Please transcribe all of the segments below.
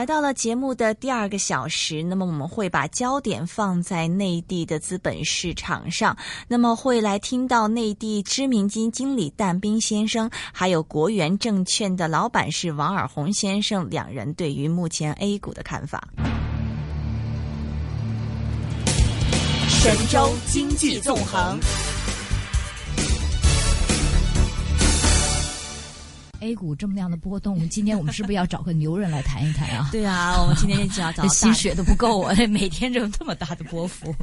来到了节目的第二个小时，那么我们会把焦点放在内地的资本市场上，那么会来听到内地知名基金经理但斌先生，还有国元证券的老板是王尔红先生两人对于目前 A 股的看法。神州经济纵横。A 股这么样的波动，今天我们是不是要找个牛人来谈一谈啊？对啊，我们今天就要找 心血都不够啊，每天就这么大的波幅。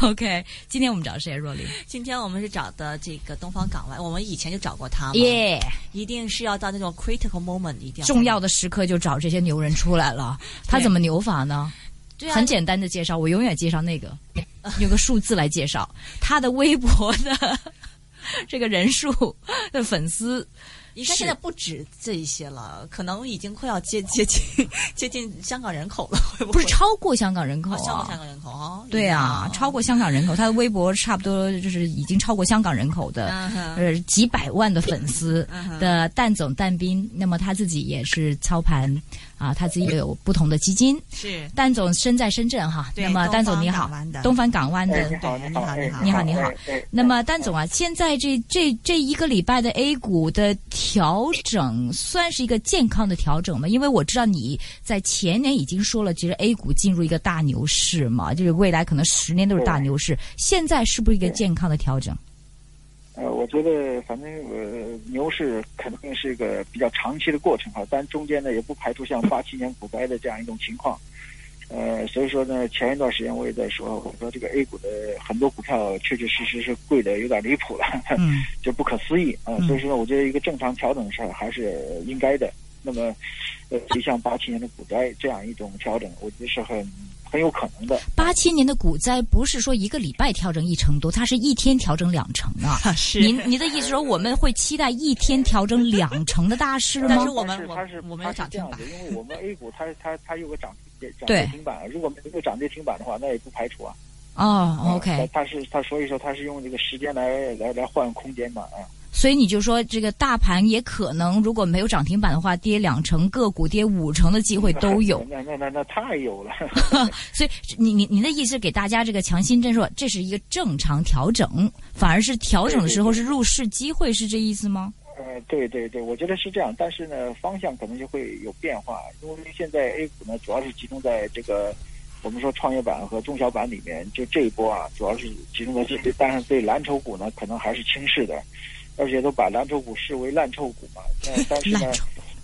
OK，今天我们找谁？若琳？今天我们是找的这个东方港湾，我们以前就找过他。耶，一定是要到那种 critical moment，一定要重要的时刻就找这些牛人出来了。他怎么牛法呢？对啊很简单的介绍，我永远介绍那个，有个数字来介绍他的微博的这个人数的粉丝。应该现在不止这一些了，可能已经快要接接近接近香港人口了，会不会？不是超过香港人口哦，超过啊香？港人口哦？对啊，超过香港人口，他的微博差不多就是已经超过香港人口的，呃，几百万的粉丝的蛋总蛋斌。那么他自己也是操盘啊，他自己也有不同的基金。是丹总身在深圳哈，那么丹总你好东方港湾的，你好，对你好，你好哎你好那么，丹总啊，现在这这这一个礼拜的 A 股的调整算是一个健康的调整吗？因为我知道你在前年已经说了，其实 A 股进入一个大牛市嘛，就是未来可能十年都是大牛市。现在是不是一个健康的调整？呃，我觉得反正呃，牛市肯定是一个比较长期的过程哈，但中间呢也不排除像八七年股灾的这样一种情况。呃，所以说呢，前一段时间我也在说，我说这个 A 股的很多股票确确实实是贵的有点离谱了，嗯 就不可思议啊、嗯所以说呢，我觉得一个正常调整是还是应该的。那么，呃，就像八七年的股灾这样一种调整，我觉得是很很有可能的。八七年的股灾不是说一个礼拜调整一成多，它是一天调整两成啊。是您您的意思说我们会期待一天调整两成的大势吗但是？我们它是我们有它是涨停板这样的，因为我们 A 股它它它有个涨涨跌停板，如果没有涨跌停板的话，那也不排除啊。哦啊，OK，它它是它所以说它是用这个时间来来来换空间嘛啊。所以你就说这个大盘也可能如果没有涨停板的话，跌两成，个股跌五成的机会都 有。那那那那太有了。所以你你你的意思是给大家这个强心针说，这是一个正常调整，反而是调整的时候是入市机会，是这意思吗？呃，对对对，我觉得是这样，但是呢，方向可能就会有变化，因为现在 A 股呢主要是集中在这个我们说创业板和中小板里面，就这一波啊，主要是集中在这里，但是对蓝筹股呢，可能还是轻视的，而且都把蓝筹股视为烂臭股嘛。呃、但是呢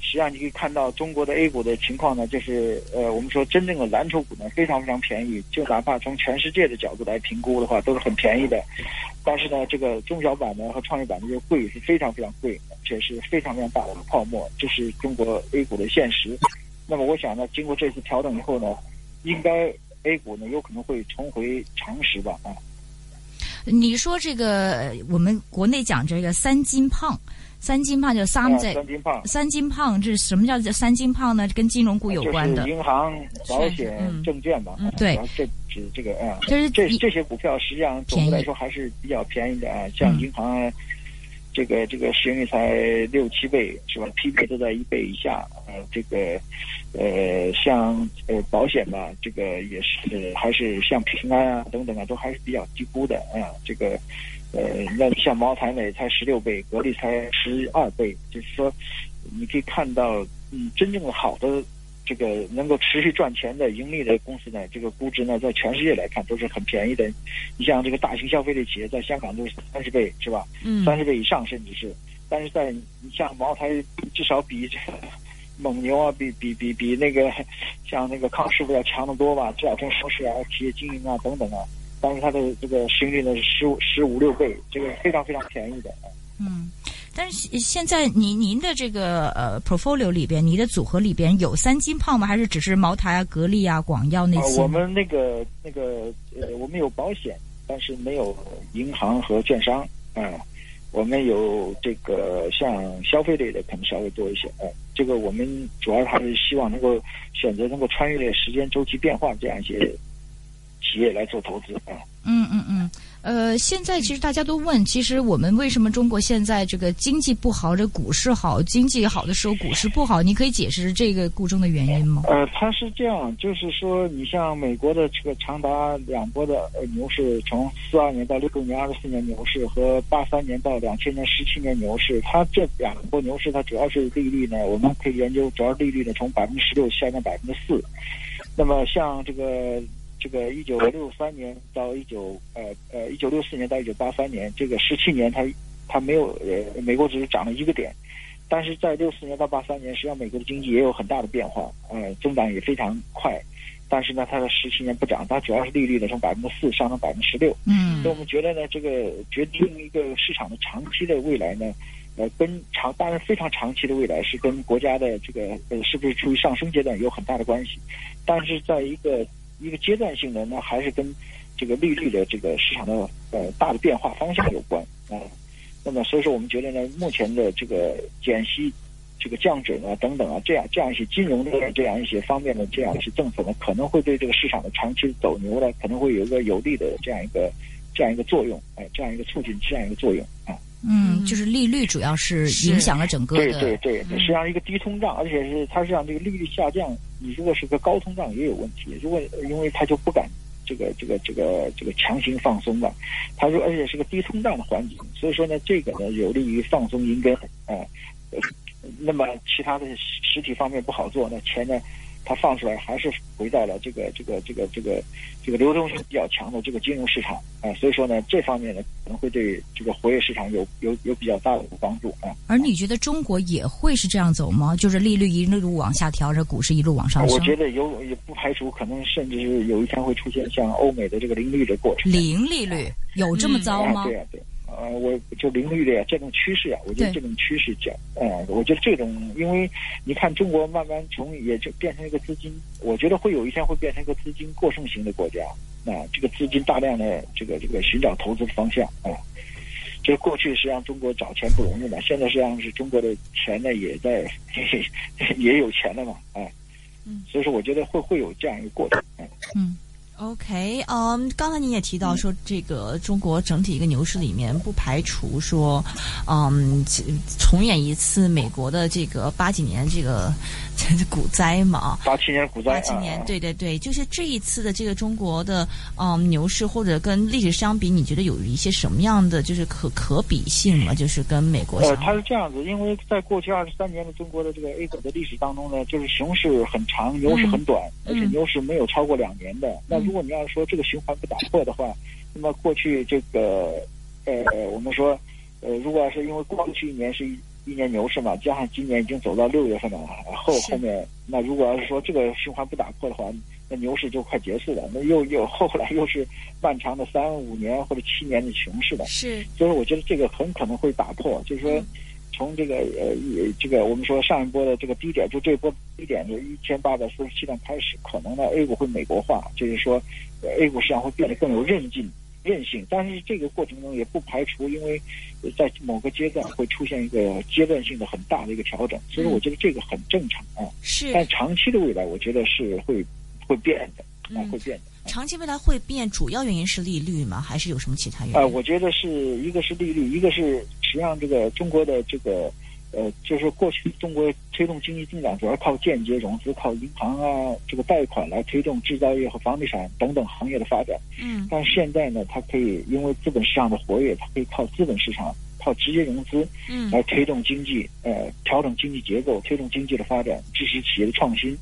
实际上你可以看到中国的 A 股的情况呢，就是呃，我们说真正的蓝筹股呢非常非常便宜，就哪怕从全世界的角度来评估的话，都是很便宜的。但是呢，这个中小板呢和创业板的这个贵是非常非常贵，而且是非常非常大的泡沫，这是中国 A 股的现实。那么我想呢，经过这次调整以后呢，应该 A 股呢有可能会重回常识吧啊。你说这个呃我们国内讲这个三金胖，三金胖就三啊在三金胖三金胖，这是什么叫三金胖呢？跟金融股有关的就是，银行、保险嗯、证券吧。嗯对这这指这个啊。就是这这些股票实际上总的来说还是比较便宜的啊，像嗯银行啊，这个这个市盈率才六七倍是吧？P B 都在一倍以下，呃，这个呃像呃保险吧，这个也是还是像平安啊等等啊，都还是比较低估的啊，这个。呃，那你像茅台呢，也才十六倍，格力才十二倍，就是说，你可以看到，嗯，真正的好的这个能够持续赚钱的盈利的公司呢，这个估值呢，在全世界来看都是很便宜的。你像这个大型消费类企业，在香港都是三十倍，是吧？嗯三十倍以上甚至是，但是在你像茅台，至少比这个蒙牛啊，比比比比那个 像那个康师傅要强得多吧？至少从收市啊、企业经营啊等等啊，但是它的这个市盈率呢是十五十五六倍，这个非常非常便宜的。嗯。但是现现在您您的这个呃 portfolio 里边，你的组合里边有三金胖吗？还是只是茅台啊、格力啊、广药那啊，些？我们那个那个呃，我们有保险，但是没有银行和券商啊。我们有这个像消费类的可能稍微多一些，呃，这个我们主要还是希望能够选择能够穿越时间周期变化这样一些企业来做投资啊。嗯嗯嗯。呃，现在其实大家都问，其实我们为什么中国现在这个经济不好，这股市好，经济好的时候股市不好？你可以解释这个故中的原因吗？呃，它是这样，就是说，你像美国的这个长达两波的呃牛市，从四二年到六年二十四年牛市和八三年到两千年十七年牛市，它这两波牛市它主要是利率呢，我们可以研究，主要利率呢从百分之十六下降百分之四。那么像这个。这个一九六三年到一九呃呃一九六四年到一九八三年，这个十七年，它它没有呃美国只是涨了一个点，但是在六四年到八三年，实际上美国的经济也有很大的变化，呃增长也非常快，但是呢它的十七年不涨，它主要是利率呢从百分之四上升百分之十六，嗯，所以我们觉得呢这个决定一个市场的长期的未来呢，呃跟长当然非常长期的未来是跟国家的这个呃是不是处于上升阶段有很大的关系，但是在一个一个阶段性的，那还是跟这个利率的这个市场的呃大的变化方向有关啊。那么所以说，我们觉得呢，目前的这个减息、这个降准啊等等啊，这样这样一些金融的这样一些方面的这样一些政策呢，可能会对这个市场的长期走牛呢，可能会有一个有利的这样一个这样一个作用，哎，这样一个促进这样一个作用啊。嗯，就是利率主要是影响了整个的，对对对，实际上一个低通胀，而且是它实际上这个利率下降，你如果是个高通胀也有问题，如果因为它就不敢这个这个这个这个强行放松了，它说而且是个低通胀的环境，所以说呢，这个呢有利于放松银根，啊，那么其他的实体方面不好做，那钱呢？它放出来还是回到了这个这个这个这个这个流动性比较强的这个金融市场啊，所以说呢，这方面呢可能会对这个活跃市场有有有比较大的帮助啊。而你觉得中国也会是这样走吗？就是利率一路往下调，这股市一路往上升？我觉得有也不排除可能，甚至是有一天会出现像欧美的这个零利率的过程。零利率有这么糟吗？对啊，对。呃，我就零利率啊，这种趋势啊，我觉得这种趋势讲，嗯，我觉得这种，因为你看中国慢慢从也就变成一个资金，我觉得会有一天会变成一个资金过剩型的国家，啊，这个资金大量的这个这个寻找投资的方向啊，这过去实际上中国找钱不容易嘛，现在实际上是中国的钱呢也在也有钱了嘛，啊，嗯，所以说我觉得会会有这样一个过程，嗯。OK，嗯，刚才你也提到说，这个中国整体一个牛市里面，不排除说，嗯，重演一次美国的这个八几年这个股灾嘛？八七年股灾。八七年，对对对，就是这一次的这个中国的嗯牛市，或者跟历史相比，你觉得有一些什么样的就是可可比性吗？就是跟美国？呃，它是这样子，因为在过去二十三年的中国的这个 A 股的历史当中呢，就是熊市很长，牛市很短，而且牛市没有超过两年的。那如果你要说这个循环不打破的话，那么过去这个呃，我们说呃，如果要是因为过去一年是一一年牛市嘛，加上今年已经走到六月份了，后后面那如果要是说这个循环不打破的话，那牛市就快结束了，那又又后来又是漫长的三五年或者七年的熊市了。是，所以我觉得这个很可能会打破，就是说。从这个呃，这个我们说上一波的这个低点，就这波低点就一千八百四十七点开始，可能呢 A 股会美国化，就是说 A 股市场会变得更有韧劲、韧性。但是这个过程中也不排除，因为在某个阶段会出现一个阶段性的很大的一个调整，所以我觉得这个很正常啊。是。但长期的未来，我觉得是会会变的，啊，会变的。长期未来会变，主要原因是利率吗？还是有什么其他原因？啊，我觉得是一个是利率，一个是实际上这个中国的这个呃，就是过去中国推动经济增长主要靠间接融资，靠银行啊这个贷款来推动制造业和房地产等等行业的发展。嗯。但是现在呢，它可以因为资本市场的活跃，它可以靠资本市场靠直接融资，嗯，来推动经济，呃，调整经济结构，推动经济的发展，支持企业的创新。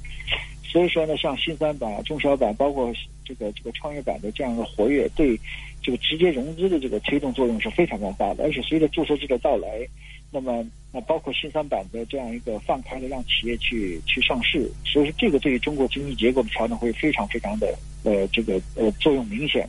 所以说呢，像新三板、中小板，包括。这个这个创业板的这样一个活跃，对这个直接融资的这个推动作用是非常非常大的。而且随着注册制的到来，那么那包括新三板的这样一个放开的让企业去去上市，所以说这个对于中国经济结构的调整会非常非常的呃这个呃作用明显。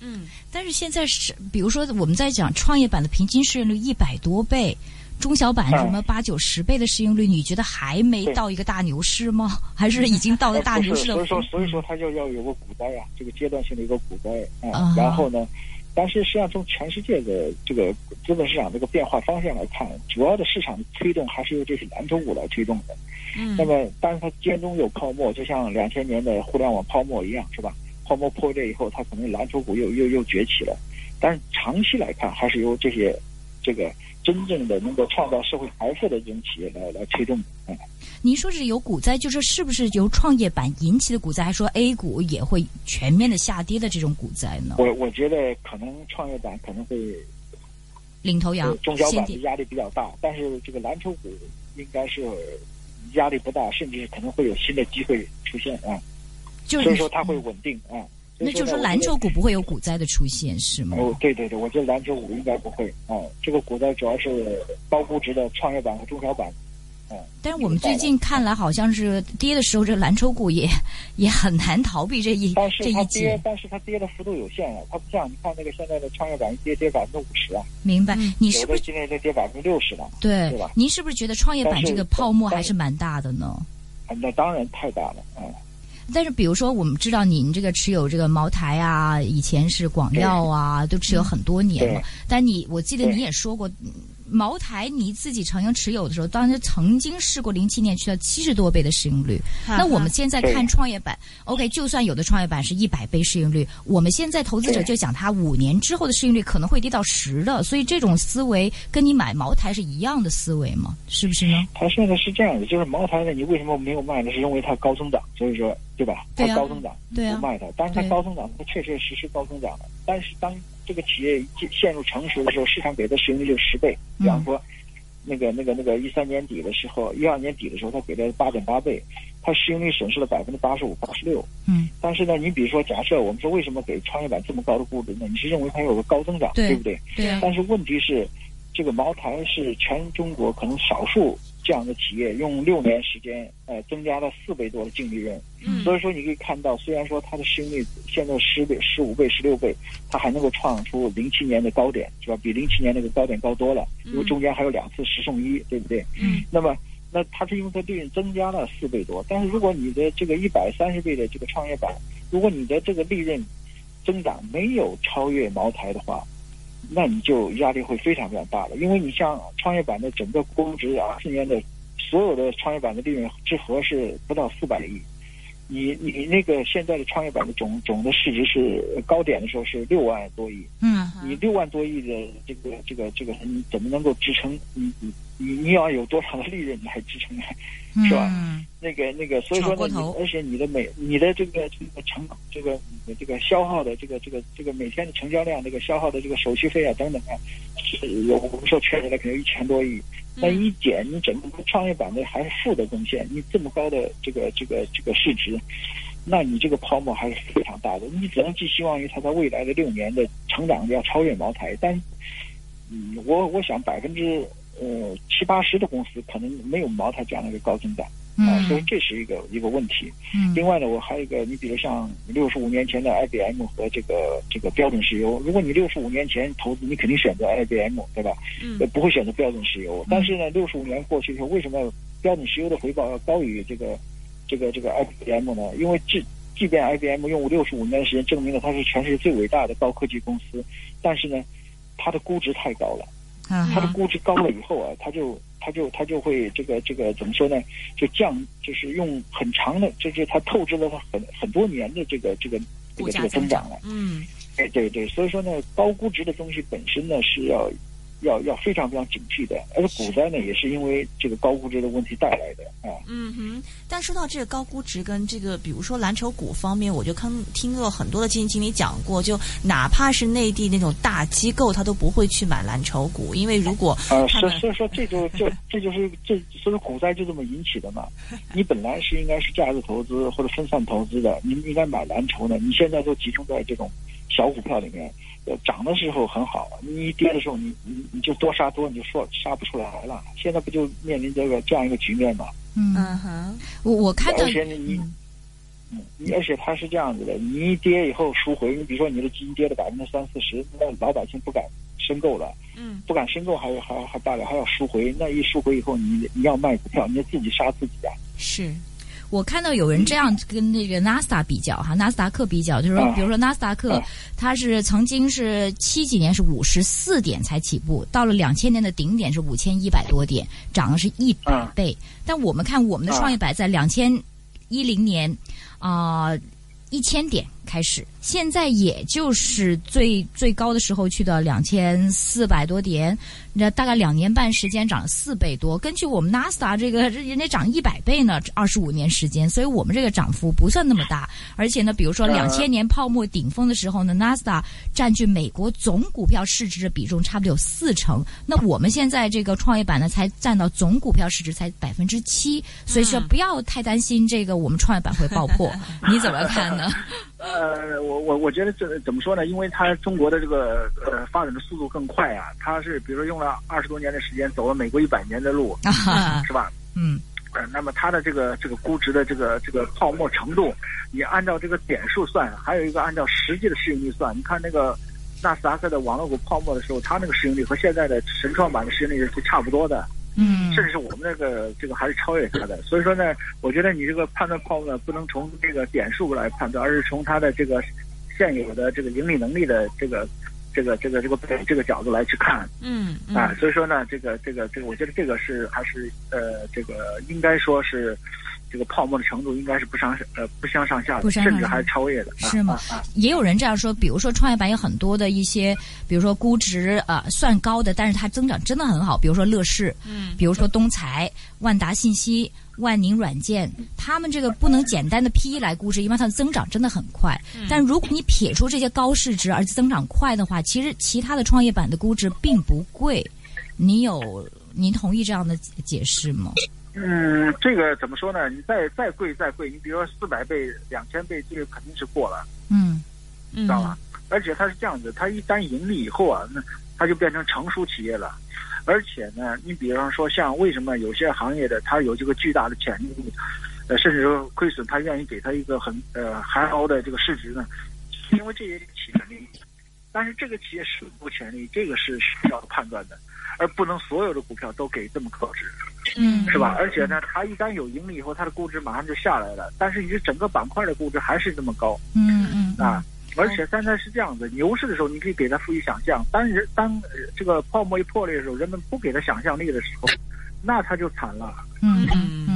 嗯，但是现在是比如说我们在讲创业板的平均市盈率一百多倍。中小板什么八九十倍的市盈率，你觉得还没到一个大牛市吗？还是已经到了大牛市了？所以说，所以说它就要有个股灾啊，这个阶段性的一个股灾啊。然后呢，但是实际上从全世界的这个资本市场这个变化方向来看，主要的市场推动还是由这些蓝筹股来推动的。嗯，那么，但是它间中有泡沫，就像两千年的互联网泡沫一样，是吧？泡沫破裂以后，它可能蓝筹股又又又崛起了。但是长期来看，还是由这些这个真正的能够创造社会财富的这种企业来来推动的。嗯，您说是有股灾，就是是不是由创业板引起的股灾，还是说 A 股也会全面的下跌的这种股灾呢？我我觉得可能创业板可能会领头羊呃，中小板的压力比较大，但是这个蓝筹股应该是压力不大，甚至可能会有新的机会出现啊。就是所以说它会稳定啊。那就是说蓝筹股不会有股灾的出现，是吗？哦，对对对，我觉得蓝筹股应该不会啊。这个股灾主要是高估值的创业板和中小板。嗯但是我们最近看来，好像是跌的时候，这蓝筹股也也很难逃避这一这一劫它跌，。但是它跌的幅度有限啊，它不像你看那个现在的创业板一跌跌百分之五十啊，明白？你是有不是的今天就跌百分之六十了，对对吧？您是不是觉得创业板这个泡沫还是蛮大的呢？啊那当然太大了啊。但是比如说，我们知道您这个持有这个茅台啊，以前是广药啊，都持有很多年了。但你我记得你也说过，嗯茅台你自己曾经持有的时候，当时曾经试过零七年去到七十多倍的市盈率。那我们现在看创业板，OK，就算有的创业板是一百倍市盈率，我们现在投资者就讲它五年之后的市盈率可能会跌到十的，所以这种思维跟你买茅台是一样的思维吗？是不是呢？它现在是这样的，就是茅台呢，你为什么没有卖呢？是因为它高增长，所以说对吧？它高增长，对啊不卖它。但是它高增长，它确确实实高增长了。但是当这个企业进陷入成熟的时候，市场给的市盈率就是十倍。比方说，那个那个那个一三年底的时候，一二年底的时候，它给的八点八倍，它市盈率损失了百分之八十五、八十六。嗯，但是呢，你比如说，假设我们说为什么给创业板这么高的估值呢？你是认为它有个高增长，对不对？对啊，但是问题是，这个茅台是全中国可能少数这样的企业用六年时间，呃，增加了四倍多的净利润。嗯所以说你可以看到，虽然说它的市盈率现在十倍、十五倍、十六倍，它还能够创出零七年的高点，是吧？比零七年那个高点高多了，因为中间还有两次十送一，对不对？嗯。那么，那它是因为它利润增加了四倍多，但是如果你的这个一百三十倍的这个创业板，如果你的这个利润增长没有超越茅台的话，那你就压力会非常非常大了，因为你像创业板的整个估值二，四年的所有的创业板的利润之和是不到四百亿。你你那个现在的创业板的总总的市值是高点的时候是六万多亿，嗯你六万多亿的这个这个这个你怎么能够支撑？你你你你要有多少的利润来支撑啊？是吧？嗯那个那个，所以说呢，你而且你的每你的这个这个成这个你的这个消耗的这个这个这个每天的成交量，这个消耗的这个手续费啊等等啊，是有我们说缺起来可能一千多亿，那一减你整个创业板的还是负的贡献，你这么高的这个这个这个市值，那你这个泡沫还是非常大的，你只能寄希望于它在未来的六年的成长要超越茅台，但嗯，我我想百分之呃七八十的公司可能没有茅台这样的一个高增长。啊，所以嗯这是一个一个问题。嗯另外呢，我还有一个，你比如像六十五年前的 IBM 和这个这个标准石油，如果你六十五年前投资，你肯定选择 IBM，对吧？嗯呃，不会选择标准石油。但是呢，六十五年过去以后，为什么标准石油的回报要高于这个这个这个 IBM 呢？因为即即便 IBM 用六十五年的时间证明了它是全世界最伟大的高科技公司，但是呢，它的估值太高了。啊它的估值高了以后啊，它就它就它就会这个这个怎么说呢？就降，就是用很长的，就是它透支了它很很多年的这个这个这个这个增长了。嗯哎，对对，所以说呢，高估值的东西本身呢是要要要非常非常警惕的，而且股灾呢也是因为这个高估值的问题带来的啊。嗯哼，但说到这个高估值跟这个，比如说蓝筹股方面，我就看听过很多的基金经理讲过，就哪怕是内地那种大机构，他都不会去买蓝筹股，因为如果啊，所所以说这就就 这就是这所以说股灾就这么引起的嘛。你本来是应该是价值投资或者分散投资的，你应该买蓝筹的，你现在都集中在这种小股票里面。呃，涨的时候很好，你一跌的时候你，你你就多杀多，你就说杀不出来了。现在不就面临这个这样一个局面吗？嗯，嗯哼，我我看到而且你，嗯，你而且它是这样子的，你一跌以后赎回，你比如说你的基金跌了百分之三四十，那老百姓不敢申购了，嗯不敢申购还还还罢了，还要赎回，那一赎回以后你你要卖股票，你要自己杀自己啊。是。我看到有人这样跟那个纳斯达比较哈，纳斯达克比较，就是说，比如说纳斯达克，它是曾经是七几年是五十四点才起步，到了两千年的顶点是五千一百多点，涨了是一百倍。但我们看我们的创业板在两千一零年啊一千点开始。现在也就是最最高的时候去到两千四百多点，那大概两年半时间涨了四倍多。根据我们 NASA 这个，人家涨一百倍呢，二十五年时间，所以我们这个涨幅不算那么大。而且呢，比如说两千年泡沫顶峰的时候呢，，NASA 占据美国总股票市值的比重差不多有四成。那我们现在这个创业板呢，才占到总股票市值才百分之七，所以说不要太担心这个我们创业板会爆破。你怎么看呢？呃，我。我我觉得这怎么说呢？因为它中国的这个呃发展的速度更快啊，它是比如说用了二十多年的时间，走了美国一百年的路，是吧？嗯，呃，那么它的这个这个估值的这个这个泡沫程度，你按照这个点数算，还有一个按照实际的市盈率算。你看那个纳斯达克的网络股泡沫的时候，它那个市盈率和现在的神创板的市盈率是差不多的。嗯，甚至是我们那个这个还是超越它的，所以说呢，我觉得你这个判断泡沫不能从这个点数来判断，而是从它的这个现有的这个盈利能力的这个这个这个这个这个角度来去看。嗯啊，所以说呢，这个这个这个，我觉得这个是还是呃，这个应该说是。这个泡沫的程度应该是不相呃不相上下的，甚至还是超越的，是吗？也有人这样说，比如说创业板有很多的一些，比如说估值啊算高的，但是它增长真的很好，比如说乐视，嗯，比如说东财、万达信息、万宁软件，他们这个不能简单的 P E 来估值，因为它的增长真的很快。但如果你撇出这些高市值而增长快的话，其实其他的创业板的估值并不贵。你有您同意这样的解释吗？嗯，这个怎么说呢？你再再贵再贵，你比如说四百倍、两千倍，这个肯定是过了，嗯，知道吧？而且它是这样子，它一旦盈利以后啊，那它就变成成熟企业了。而且呢，你比方说像为什么有些行业的它有这个巨大的潜力，呃，甚至说亏损，它愿意给它一个很呃还高的这个市值呢？因为这些企业，但是这个企业是否潜力，这个是需要判断的。而不能所有的股票都给这么高值，嗯，是吧？而且呢，它一旦有盈利以后，它的估值马上就下来了。但是你整个板块的估值还是这么高，嗯嗯啊。而且现在是这样子，牛市的时候你可以给它赋予想象，当人当这个泡沫一破裂的时候，人们不给它想象力的时候，那它就惨了。嗯嗯。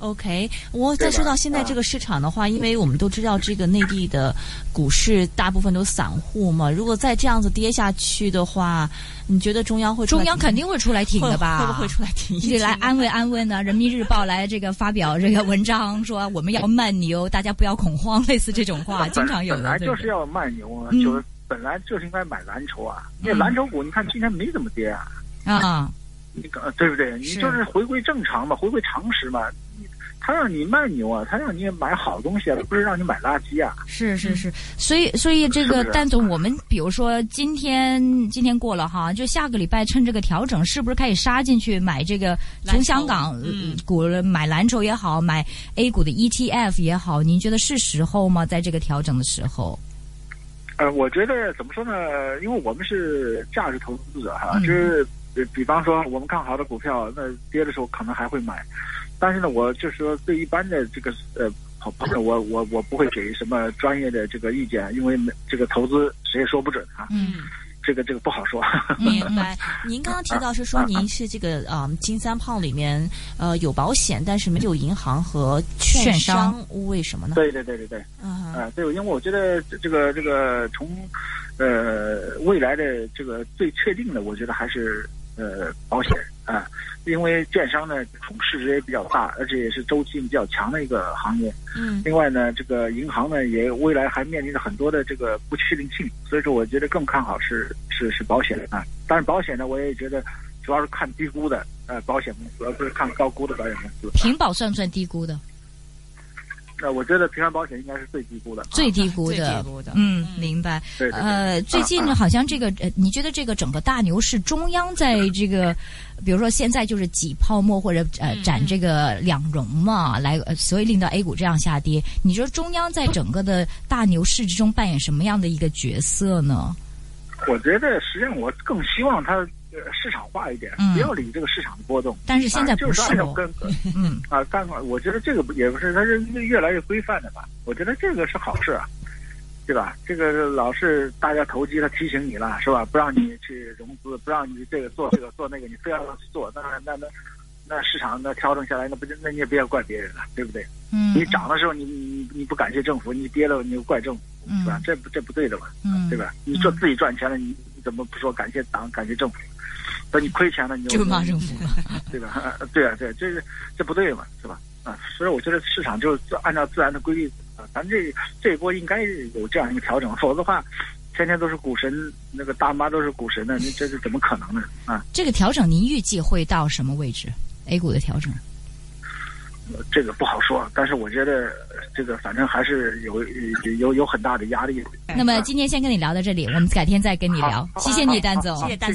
OK，我再说到现在这个市场的话，因为我们都知道这个内地的股市大部分都散户嘛，如果再这样子跌下去的话，你觉得中央会中央肯定会出来挺的吧？会不会出来挺？你来 安慰安慰呢？人民日报来这个发表这个文章说我们要慢牛，大家不要恐慌，类似这种话经常有的。本来就是要慢牛啊，就是本来就是应该买蓝筹啊，因为蓝筹股你看今天没怎么跌啊啊，你对不对？你就是回归正常嘛，回归常识嘛。他让你慢牛啊，他让你买好东西啊，不是让你买垃圾啊。是是是，所以所以这个蛋总，我们比如说今天今天过了哈，就下个礼拜趁这个调整，是不是可以杀进去买这个从香港股买蓝筹也好，买 A 股的 ETF 也好？您觉得是时候吗？在这个调整的时候？呃，我觉得怎么说呢？因为我们是价值投资者哈，就是比方说我们看好的股票，那跌的时候可能还会买。但是呢，我就是说，对一般的这个呃朋友，我我我不会给什么专业的这个意见，因为这个投资谁也说不准啊。嗯，这个这个不好说。明白。您刚刚提到是说您是这个啊金三胖里面呃有保险，但是没有银行和券商，为什么呢？对对对对对。嗯。啊，对，因为我觉得这个这个从呃未来的这个最确定的，我觉得还是呃保险啊。因为券商呢，总市值也比较大，而且也是周期性比较强的一个行业。嗯。另外呢，这个银行呢，也未来还面临着很多的这个不确定性，所以说我觉得更看好是是是保险啊。但是保险呢，我也觉得主要是看低估的呃保险公司，而不是看高估的保险公司。平保算不算低估的？那我觉得平安保险应该是最低估的，最低估的，低估的嗯，明白。对呃，最近呢，好像这个呃，你觉得这个整个大牛市，中央在这个，比如说现在就是挤泡沫或者呃斩这个两融嘛，来，所以令到 A 股这样下跌。你说中央在整个的大牛市之中扮演什么样的一个角色呢？我觉得实际上我更希望他呃市场化一点，嗯不要理这个市场的波动。但是现在啊就是不是哦按照跟 嗯啊，但我觉得这个不也不是，它是越来越规范的吧？我觉得这个是好事啊，对吧？这个老是大家投机，他提醒你了，是吧？不让你去融资，不让你这个做这个做那个，你非要去做，那那那那市场那调整下来，那不就那你也不要怪别人了，对不对？嗯，你涨的时候你你你不感谢政府，你跌了你又怪政府，嗯是吧？这不这不对的嘛，嗯，对吧？你做自己赚钱了，你你怎么不说感谢党、感谢政府？等你亏钱了，你就骂政府了。对吧？啊对啊，对，这是这不对嘛，是吧？啊，所以我觉得市场就是按照自然的规律啊，咱这这一波应该有这样一个调整，否则的话，天天都是股神，那个大妈都是股神的，你这是怎么可能呢？啊，这个调整您预计会到什么位置？A 股的调整？呃这个不好说，但是我觉得呃这个反正还是有有有有很大的压力。那么今天先跟你聊到这里，我们改天再跟你聊谢谢你，好丹总。谢谢丹总。